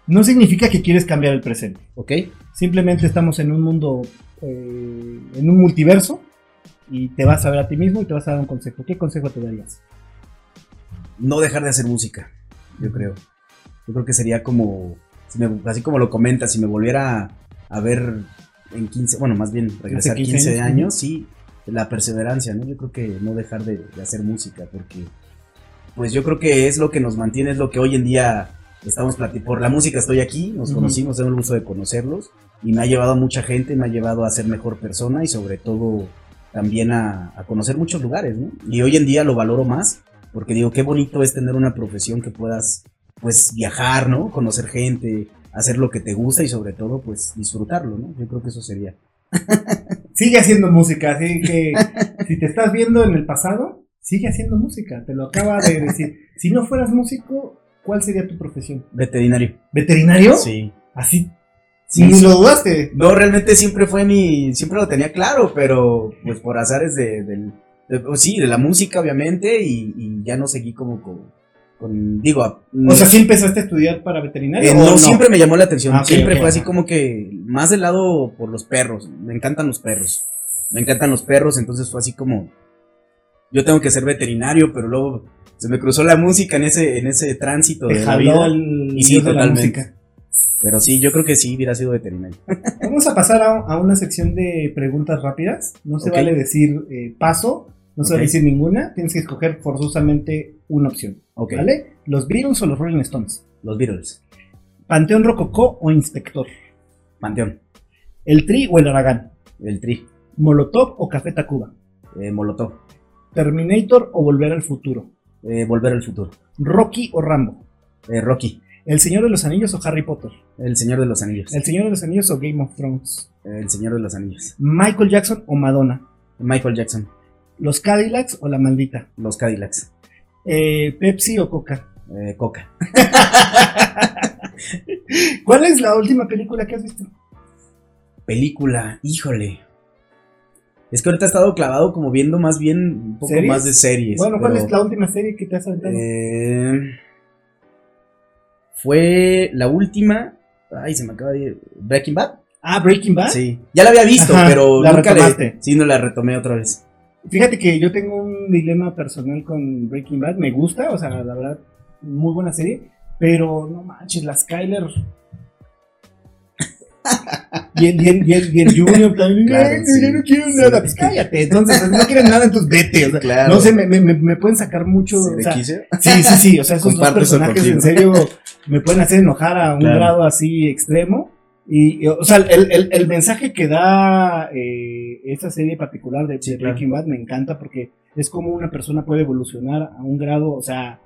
No significa que quieres cambiar el presente. ok, Simplemente estamos en un mundo, eh, en un multiverso y te vas a ver a ti mismo y te vas a dar un consejo. ¿Qué consejo te darías? no dejar de hacer música, yo creo. Yo creo que sería como, si me- así como lo comentas, si me volviera a ver en 15, bueno, más bien regresar 15 15, años, años, sí, la perseverancia, ¿no? Yo creo que no dejar de, de hacer música, porque pues yo creo que es lo que nos mantiene, es lo que hoy en día estamos platicando. Por la música estoy aquí, nos conocimos, tengo el gusto de conocerlos, y me ha llevado a mucha gente, me ha llevado a ser mejor persona y sobre todo también a, a conocer muchos lugares, ¿no? Y hoy en día lo valoro más, porque digo, qué bonito es tener una profesión que puedas, pues, viajar, ¿no? Conocer gente, hacer lo que te gusta y sobre todo, pues, disfrutarlo, ¿no? Yo creo que eso sería. Sigue haciendo música, así que si te estás viendo en el pasado, sigue haciendo música. Te lo acaba de decir. Si no fueras músico, ¿cuál sería tu profesión? Veterinario. ¿Veterinario? Sí. Así. Sí, ni lo dudaste. No, realmente siempre fue mi, siempre lo tenía claro, pero pues por azares de, del, de- pues, sí, de la música obviamente y, y ya no seguí como con, con- digo, O sea, ¿sí empezaste a estudiar para veterinario? eh, no, siempre me llamó la atención, Ah, siempre fue así como que más del lado por los perros, me encantan los perros, me encantan los perros, entonces fue así como, yo tengo que ser veterinario, pero luego se me cruzó la música en ese, en ese tránsito de la vida, el y sí, totalmente. pero sí, yo creo que sí hubiera sido veterinario. Vamos a pasar a, a una sección de preguntas rápidas. No se vale decir eh, paso, no se vale decir ninguna. Tienes que escoger forzosamente una opción. ¿Vale? ¿Los Beatles o los Rolling Stones? los Beatles, ¿Panteón Rococó o Inspector? Panteón, ¿El Tri o el Aragán? el Tri, ¿Molotov o Café Tacuba? eh, Molotov. ¿Terminator o Volver al Futuro? Eh, Volver al futuro. ¿Rocky o Rambo? Eh, Rocky. ¿El Señor de los Anillos o Harry Potter? El Señor de los Anillos. ¿El Señor de los Anillos o Game of Thrones? El Señor de los Anillos. ¿Michael Jackson o Madonna? Michael Jackson. ¿Los Cadillacs o la maldita? Los Cadillacs. Eh, ¿Pepsi o Coca? Eh, Coca. ¿Cuál es la última película que has visto? Película. Híjole. Es que ahorita he estado clavado como viendo más bien un poco ¿Series? más de series. Bueno, ¿cuál pero, es la última serie que te has aventado? eh, fue la última. Ay, se me acaba de ir. Breaking Bad. ah, Breaking Bad. Sí. Ya la había visto, Ajá, pero la nunca retomaste. le. Sí, no la retomé otra vez. Fíjate que yo tengo un dilema personal con Breaking Bad. Me gusta, o sea, la verdad, muy buena serie. Pero no manches, la Skyler. Y el, y el, y el, y el Junior también. Claro, "Ay, sí. Yo no quiero Sí. nada. Pues cállate. Entonces, no quieren nada, entonces vete. O sea, Claro. No sé, me, me, me- pueden sacar mucho. Sí, o sea. Sí, sí, sí. O sea, esos dos personajes en serio me pueden hacer enojar a un Claro. grado así extremo. Y, y, o sea, el, el- el mensaje que da eh, esta serie particular de, Sí, de claro. Breaking Bad me encanta porque es como una persona puede evolucionar a un grado, o sea,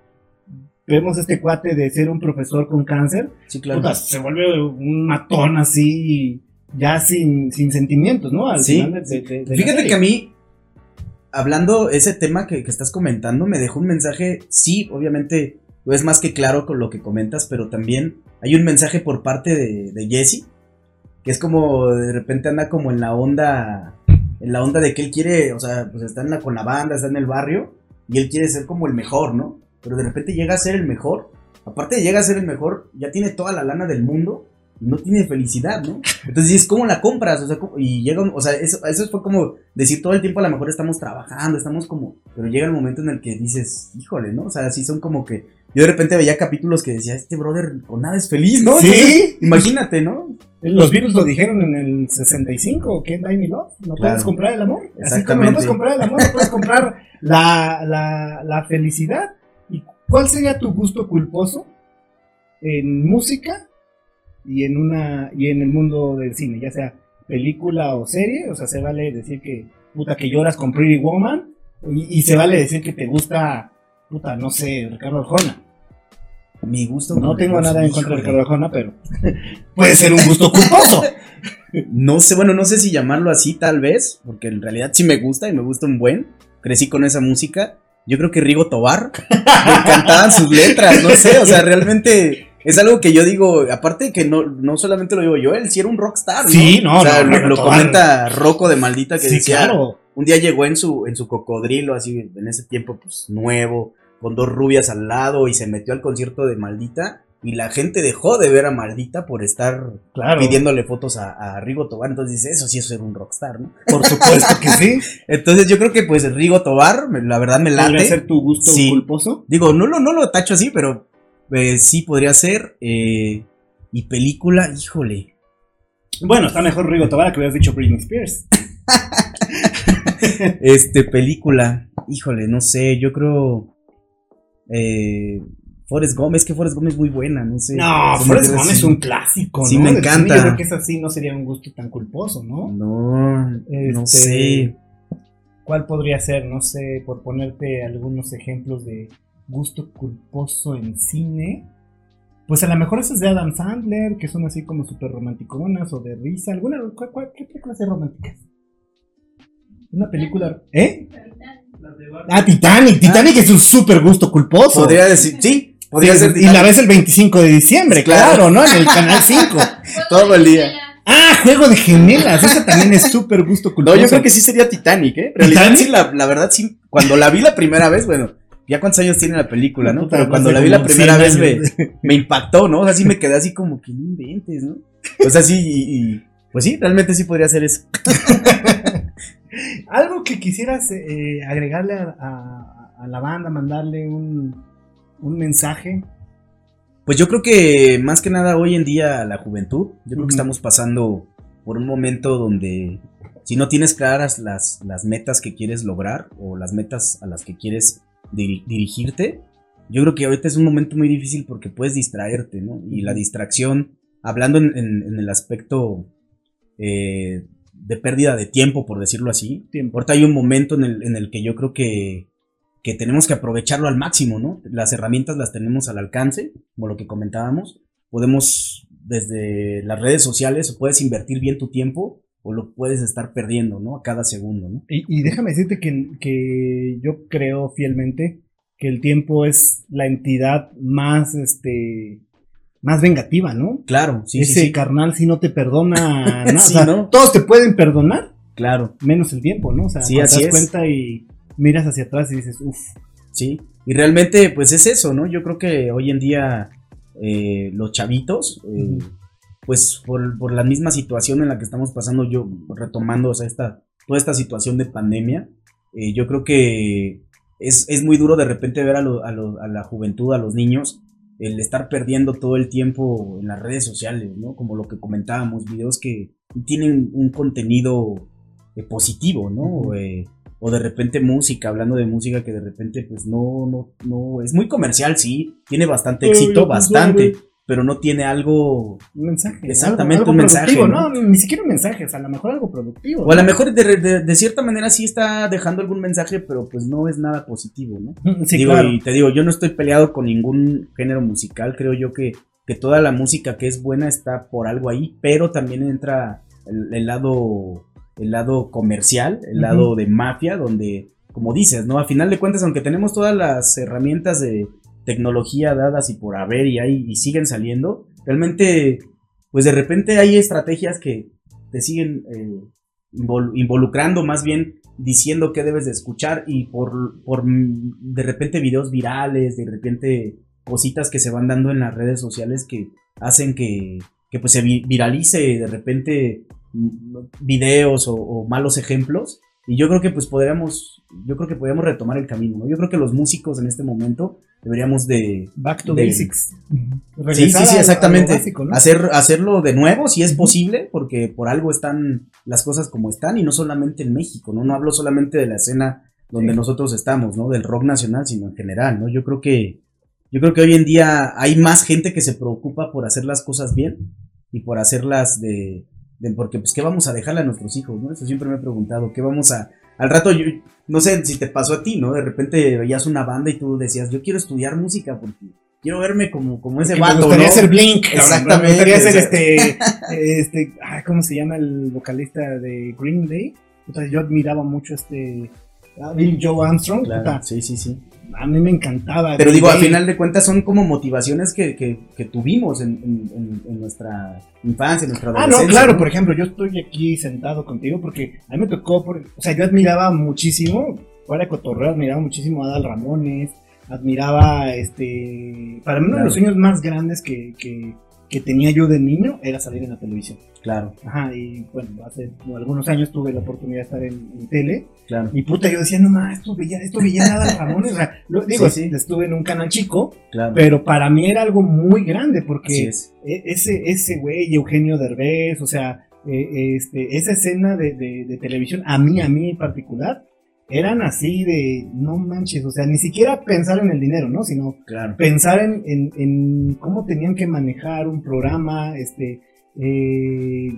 vemos este cuate de ser un profesor con cáncer, Sí, claro. puta, se vuelve un matón así, ya sin, sin sentimientos, ¿no? Al Sí. final de, de- Fíjate que a mí, hablando ese tema que, que estás comentando, me dejó un mensaje, sí, obviamente es más que claro con lo que comentas, pero también hay un mensaje por parte de, Jesse, que es como de repente anda como en la onda, en la onda de que él quiere, o sea, pues está en la, con la banda, está en el barrio, y él quiere ser como el mejor, ¿no? Pero de repente llega a ser el mejor, aparte de llega a ser el mejor, ya tiene toda la lana del mundo, no tiene felicidad, ¿no? Entonces dices, ¿cómo la compras? O sea, y llega, o sea, eso, eso fue como decir todo el tiempo a lo mejor estamos trabajando, estamos como, pero llega el momento en el que dices, híjole, ¿no? O sea, sí son como que, yo de repente veía capítulos que decía, este brother con nada es feliz, ¿no? Sí. Entonces, imagínate, ¿no? Los virus lo dijeron en el 65, ¿qué Buy Me Love? No puedes comprar el amor. Así como no puedes comprar el amor, no puedes comprar la, la, la felicidad. ¿Y cuál sería tu gusto culposo en música y en una y en el mundo del cine? Ya sea película o serie, o sea, se vale decir que puta que lloras con Pretty Woman y, y se vale decir que te gusta puta, no sé, Ricardo Arjona. Mi gusto. No tengo nada en contra de. Ricardo Arjona, pero puede ser un gusto culposo. No sé, bueno, no sé si llamarlo así tal vez, porque en realidad sí me gusta y me gusta un buen. Crecí con esa música. Yo creo que Rigo Tobar, me encantaban sus letras, no sé, o sea, realmente es algo que yo digo, aparte que no, no solamente lo digo yo, él sí era un rockstar, ¿no? Sí, no, o sea, no, lo, comenta Rocco de Maldita que Sí, decía, claro. Un día llegó en su, en su cocodrilo, así, en ese tiempo, pues, nuevo, con dos rubias al lado, y se metió al concierto de Maldita, y la gente dejó de ver a Maldita por estar Claro. pidiéndole fotos a, a Rigo Tobar, entonces dice, eso sí es ser un rockstar, ¿no? Por supuesto que sí. Entonces yo creo que pues Rigo Tobar, la verdad me ¿Podría late. ser tu gusto Sí. culposo? Digo, no lo, no lo tacho así, pero eh, sí podría ser. eh, y película, híjole. Bueno, está mejor Rigo Tobar que hubieras dicho Britney Spears. Este, película, híjole, no sé, yo creo. Eh, Forrest Gump, es que Forrest Gump es muy buena, no sé. No, me Forrest Gump así. es un clásico, Sí, ¿no? me Del cine, encanta. Yo creo que esa sí no sería un gusto tan culposo, ¿no? No, no Este, sé. ¿Cuál podría ser? No sé, por ponerte algunos ejemplos de gusto culposo en cine. Pues a lo mejor esas de Adam Sandler, que son así como súper romanticonas o de risa. ¿Alguna, cuál- cuál- ¿Qué películas de románticas? Una película. ¿Eh? Ah, Titanic. Titanic es un súper gusto culposo. Podría decir, sí, podría Sí, ser. Y la ves el 25 de diciembre, Claro. claro, ¿no? En el canal 5. Todo el día. Ah, juego de gemelas. Ese también es súper gusto No, culposo. yo creo que sí sería Titanic, ¿eh? En realidad ¿Titanic? sí, la, la verdad sí. Cuando la vi la primera vez, bueno, ya cuántos años tiene la película, ¿no? Pero cuando hace la vi la primera 100 vez me, impactó, ¿no? O sea, sí me quedé así como que no inventes, ¿no? O sea, sí, y, y- pues sí, realmente sí podría ser eso. Algo que quisieras eh, agregarle a, a- a la banda, mandarle un, un mensaje. Pues yo creo que más que nada hoy en día la juventud, yo creo que estamos pasando por un momento donde si no tienes claras las, las metas que quieres lograr o las metas a las que quieres diri- dirigirte, yo creo que ahorita es un momento muy difícil porque puedes distraerte, ¿no? Y la distracción, hablando en, en- en el aspecto eh, de pérdida de tiempo, por decirlo así, Tiempo. ahorita hay un momento en el, en el que yo creo que, que tenemos que aprovecharlo al máximo, ¿no? Las herramientas las tenemos al alcance, como lo que comentábamos. Podemos, desde las redes sociales, puedes invertir bien tu tiempo o lo puedes estar perdiendo, ¿no? A cada segundo, ¿no? Y, y déjame decirte que, que yo creo fielmente que el tiempo es la entidad más, este, más vengativa, ¿no? Claro, sí, Ese sí, sí. carnal si no te perdona nada. Sí, O sea, ¿no? Todos te pueden perdonar, Claro, menos el tiempo, ¿no? O sea, Sí, te das es. cuenta y miras hacia atrás y dices, uff, sí. Y realmente, pues es eso, ¿no? Yo creo que hoy en día eh, los chavitos, eh, pues por, por la misma situación en la que estamos pasando, yo retomando, o sea, esta, toda esta situación de pandemia, eh, yo creo que es, es muy duro de repente ver a, lo- a, lo- a la juventud, a los niños, el estar perdiendo todo el tiempo en las redes sociales, ¿no? Como lo que comentábamos, videos que tienen un contenido eh, positivo, ¿no? Eh, o de repente música, hablando de música que de repente pues no, no, no, es muy comercial, sí, tiene bastante éxito, Ay, pues, bastante. Pero no tiene algo un mensaje. Exactamente, algo- algo un mensaje, ¿no? ¿no? Ni siquiera un mensaje, o sea, a lo mejor algo productivo. O a ¿no? lo mejor de, de- de cierta manera sí está dejando algún mensaje, pero pues no es nada positivo, ¿no? Sí, Digo, claro. y te digo, yo no estoy peleado con ningún género musical, creo yo que, que toda la música que es buena está por algo ahí, pero también entra el, el lado el lado comercial, el lado de mafia, donde, como dices, ¿no? A final de cuentas, aunque tenemos todas las herramientas de tecnología dadas y por haber y ahí y siguen saliendo, realmente, pues de repente hay estrategias que te siguen eh, invol- involucrando, más bien diciendo qué debes de escuchar y por, por de repente videos virales, de repente cositas que se van dando en las redes sociales que hacen que, que que pues se viralice de repente mm, videos o, malos ejemplos. Y yo creo que pues podríamos, yo creo que podríamos retomar el camino, ¿no? Yo creo que los músicos en este momento deberíamos de... Back to basics. Sí, sí, sí, exactamente. Hacer, hacerlo de nuevo, si es posible, porque por algo están las cosas como están y no solamente en México, ¿no? No hablo solamente de la escena donde nosotros estamos, ¿no? Del rock nacional, sino en general, ¿no? Yo creo que yo creo que hoy en día hay más gente que se preocupa por hacer las cosas bien y por hacerlas de, de porque pues qué vamos a dejarle a nuestros hijos, ¿no? Eso siempre me he preguntado, ¿qué vamos a al rato yo no sé si te pasó a ti, ¿no? De repente veías una banda y tú decías, "Yo quiero estudiar música porque quiero verme como, como ese vato, me gustaría ser Blink. Exactamente. Me gustaría ser este, este, ¿cómo se llama el vocalista de Green Day? Entonces yo admiraba mucho este Bill Joe Armstrong. sí, sí, sí. A mí me encantaba. Pero digo, al final de cuentas son como motivaciones que, que, que tuvimos en, en, nuestra infancia, en nuestra adolescencia. Ah, no, claro, por ejemplo, yo estoy aquí sentado contigo porque a mí me tocó, por, o sea, yo admiraba muchísimo, fuera de cotorreo, admiraba muchísimo a Adal Ramones, admiraba, este, para mí uno de los sueños más grandes que, que, que tenía yo de niño era salir en la televisión. Claro. Ajá, y bueno, hace algunos años tuve la oportunidad de estar en, tele. Claro. Y puta, yo decía, no más, esto veía, esto veía nada Ramones. O sea, digo, sí, estuve en un canal chico, claro. pero para mí era algo muy grande porque e, ese, ese güey, Eugenio Derbez, o sea, e, este, esa escena de, de, televisión, a mí, a mí en particular, eran así de, no manches, o sea, ni siquiera pensar en el dinero, ¿no? Sino pensar en, en, en, cómo tenían que manejar un programa, este, eh,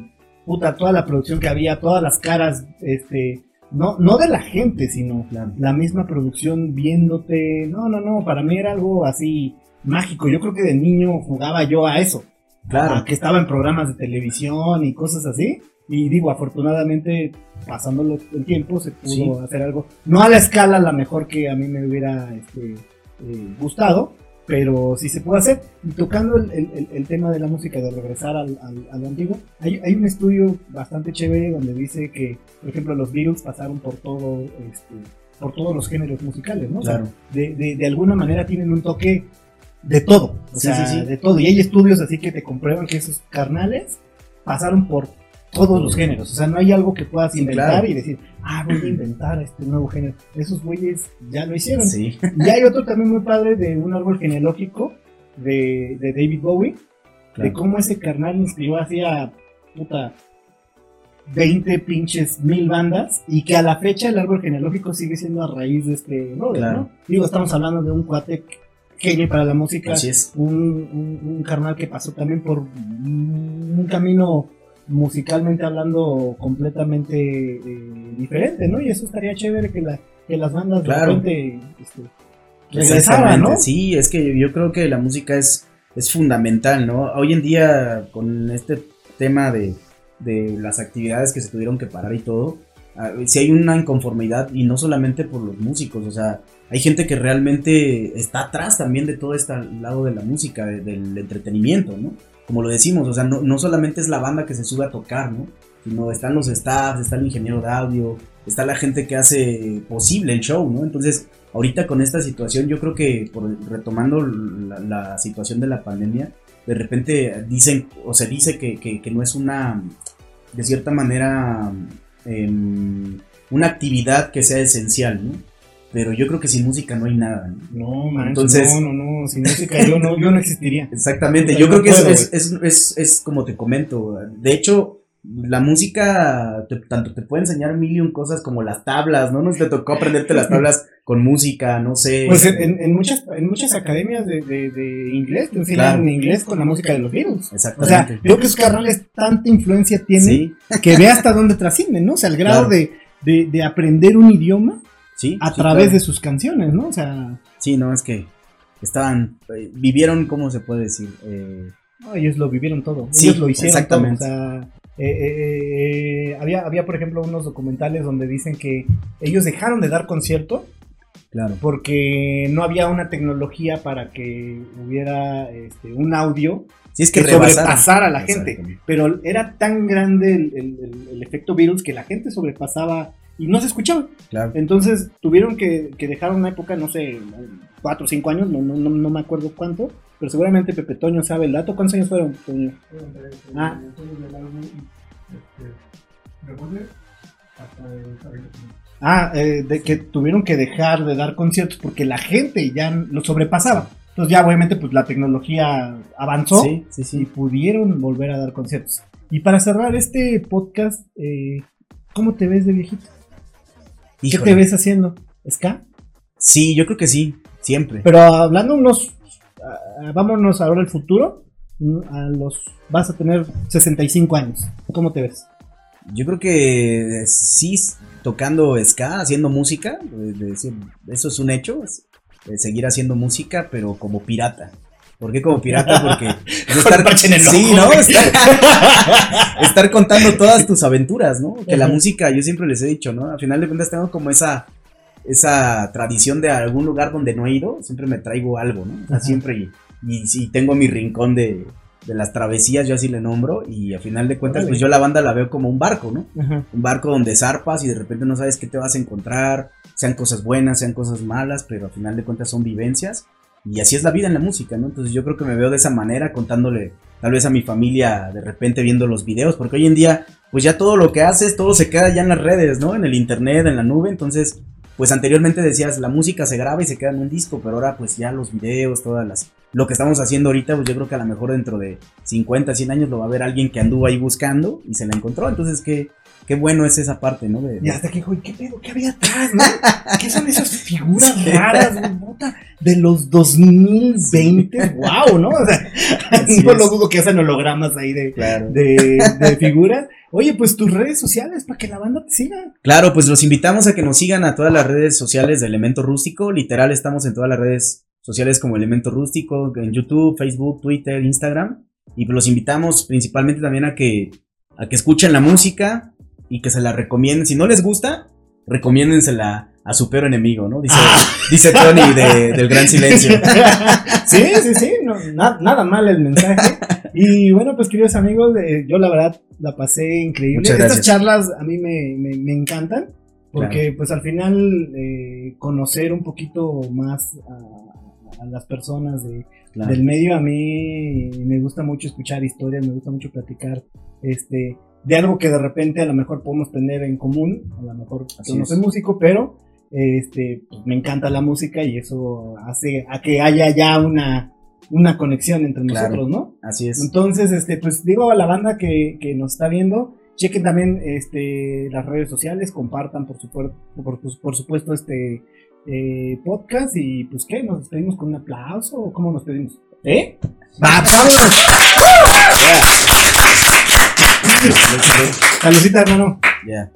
puta, toda la producción que había, todas las caras, este, no, no de la gente, sino la misma producción viéndote, no, no, no, para mí era algo así mágico, yo creo que de niño jugaba yo a eso, claro. que estaba en programas de televisión y cosas así, y digo, afortunadamente, pasándolo el tiempo, se pudo hacer algo. No a la escala la mejor que a mí me hubiera este, eh, gustado, pero sí se puede hacer. Y tocando el, tema de la música, de regresar al, al, antiguo, hay, hay, un estudio bastante chévere donde dice que, por ejemplo, los Beatles pasaron por todo, este, por todos los géneros musicales, ¿no? Claro. de, de, de, alguna manera tienen un toque de todo, o sea, de todo. Y hay estudios así que te comprueban que esos carnales pasaron por todos los géneros. O sea, no hay algo que puedas inventar y decir, ah, voy a inventar este nuevo género. Esos güeyes ya lo hicieron. Sí. Y hay otro también muy padre de un árbol genealógico de, de David Bowie, de cómo ese carnal inspiró hacia puta 20 pinches mil bandas y que a la fecha el árbol genealógico sigue siendo a raíz de este ¿no? Digo, estamos hablando de un cuate genio para la música, Así es. Un, un, un carnal que pasó también por un camino musicalmente hablando completamente eh, diferente, ¿no? Y eso estaría chévere que, la, que las bandas de repente este, regresaran, ¿no? Sí, es que yo creo que la música es, es fundamental, ¿no? Hoy en día con este tema de, de las actividades que se tuvieron que parar y todo, si hay una inconformidad y no solamente por los músicos, o sea, hay gente que realmente está atrás también de todo este lado de la música, del entretenimiento, ¿no? Como lo decimos, o sea, no, no, solamente es la banda que se sube a tocar, ¿no? Sino están los staffs, está el ingeniero de audio, está la gente que hace posible el show, ¿no? Entonces, ahorita con esta situación, yo creo que retomando la, situación de la pandemia, de repente dicen, o se dice que, que, no es una, de cierta manera, em, una actividad que sea esencial, ¿no? Pero yo creo que sin música no hay nada. No, no Entonces, no, no, no, sin música yo no, yo no existiría. Exactamente, yo creo que es, es, es, es, como te comento. De hecho, la música tanto te puede enseñar mil cosas como las tablas, ¿no? No te tocó aprenderte las tablas con música, no sé. Pues en, en muchas, en muchas academias de, de, de inglés te enseñan inglés con la música de los Beatles. Exactamente. O sea, creo que esos carnales tanta influencia tienen que ve hasta dónde trascienden, ¿no? O sea, el grado de, de, de aprender un idioma a través de sus canciones, ¿no? O sea. Sí, no, es que estaban. Eh, vivieron, ¿cómo se puede decir? Eh, no, ellos lo vivieron todo. ellos lo hicieron exactamente. Todo, o sea, eh, había, había, por ejemplo, unos documentales donde dicen que ellos dejaron de dar concierto. Claro. Porque no había una tecnología para que hubiera este, un audio si es que, sobrepasara a la gente. Pero era tan grande el, el, efecto virus que la gente sobrepasaba y no se escuchaba. Claro. Entonces tuvieron que, que, dejar una época, no sé, cuatro o cinco años, no, no, no, me acuerdo cuánto, pero seguramente Pepe Toño sabe el dato. ¿Cuántos años fueron, Toño? Ah. Ah, eh, de que tuvieron que dejar de dar conciertos porque la gente ya lo sobrepasaba. Entonces ya obviamente pues la tecnología avanzó Sí, sí, y pudieron volver a dar conciertos. Y para cerrar este podcast, eh, ¿cómo te ves de viejito? ¿Qué te ves haciendo? ¿Ska? Sí, yo creo que sí, siempre. Pero hablando unos, vámonos ahora al futuro, mm, a los, vas a tener 65 años. ¿Cómo te ves? Yo creo que sí, tocando ska, haciendo música, eso es un hecho, de seguir haciendo música, pero como pirata. ¿Por qué como pirata? Porque es Con parche en el sí, ojo. ¿no? Estar, estar contando todas tus aventuras, ¿no? Que la música, yo siempre les he dicho, ¿no? Al final de cuentas tengo como esa esa tradición de algún lugar donde no he ido, siempre me traigo algo, ¿no? O sea, Ajá. siempre y, y sí tengo mi rincón de, de las travesías, yo así le nombro, y al final de cuentas, pues yo la banda la veo como un barco, ¿no? Ajá. un barco donde zarpas y de repente no sabes qué te vas a encontrar, sean cosas buenas, sean cosas malas, pero al final de cuentas son vivencias y así es la vida en la música, ¿no? Entonces yo creo que me veo de esa manera contándole tal vez a mi familia de repente viendo los videos, porque hoy en día pues ya todo lo que haces, todo se queda ya en las redes, ¿no? En el internet, en la nube, entonces pues anteriormente decías la música se graba y se queda en un disco, pero ahora pues ya los videos, todas las lo que estamos haciendo ahorita, pues yo creo que a lo mejor dentro de 50, 100 años lo va a ver alguien que anduvo ahí buscando y se la encontró, entonces qué qué bueno es esa parte, ¿no? De- Y hasta que dijo, ¿y qué pedo? ¿Qué había atrás, no? ¿Qué son esas figuras Sí. raras, güey, puta, de los 2020? ¡Wow! ¿no? O sea, Así no es. lo dudo que hacen hologramas ahí de, Claro. de, de figuras. Oye, pues tus redes sociales para que la banda te siga. Claro, pues los invitamos a que nos sigan a todas las redes sociales de Elemento Rústico. Literal, estamos en todas las redes sociales como Elemento Rústico, en YouTube, Facebook, Twitter, Instagram. Y pues los invitamos principalmente también a que, a que escuchen la música y que se la recomienden. Si no les gusta, recomiéndensela a su peor enemigo, ¿no? Dice, dice Tony de- del Gran Silencio. Sí, sí, sí, no, na- nada mal el mensaje. Y bueno, pues queridos amigos, eh, yo la verdad la pasé increíble. Estas charlas a mí me, me- me encantan porque pues al final eh, conocer un poquito más a, a las personas de, Claro. del medio a mí me gusta mucho escuchar historias, me gusta mucho platicar este de algo que de repente a lo mejor podemos tener en común, a lo mejor Así yo no es. soy músico, pero este pues, me encanta la música y eso hace a que haya ya una una conexión entre Claro. nosotros, ¿no? Así es. Entonces, este, pues digo a la banda que, que nos está viendo, chequen también este, las redes sociales, compartan por, supuesto por, por- por supuesto este eh, podcast y pues qué, nos despedimos con un aplauso o cómo nos pedimos. ¿Eh? ¡Va, vámonos! Ya. Saludcita, hermano. Ya.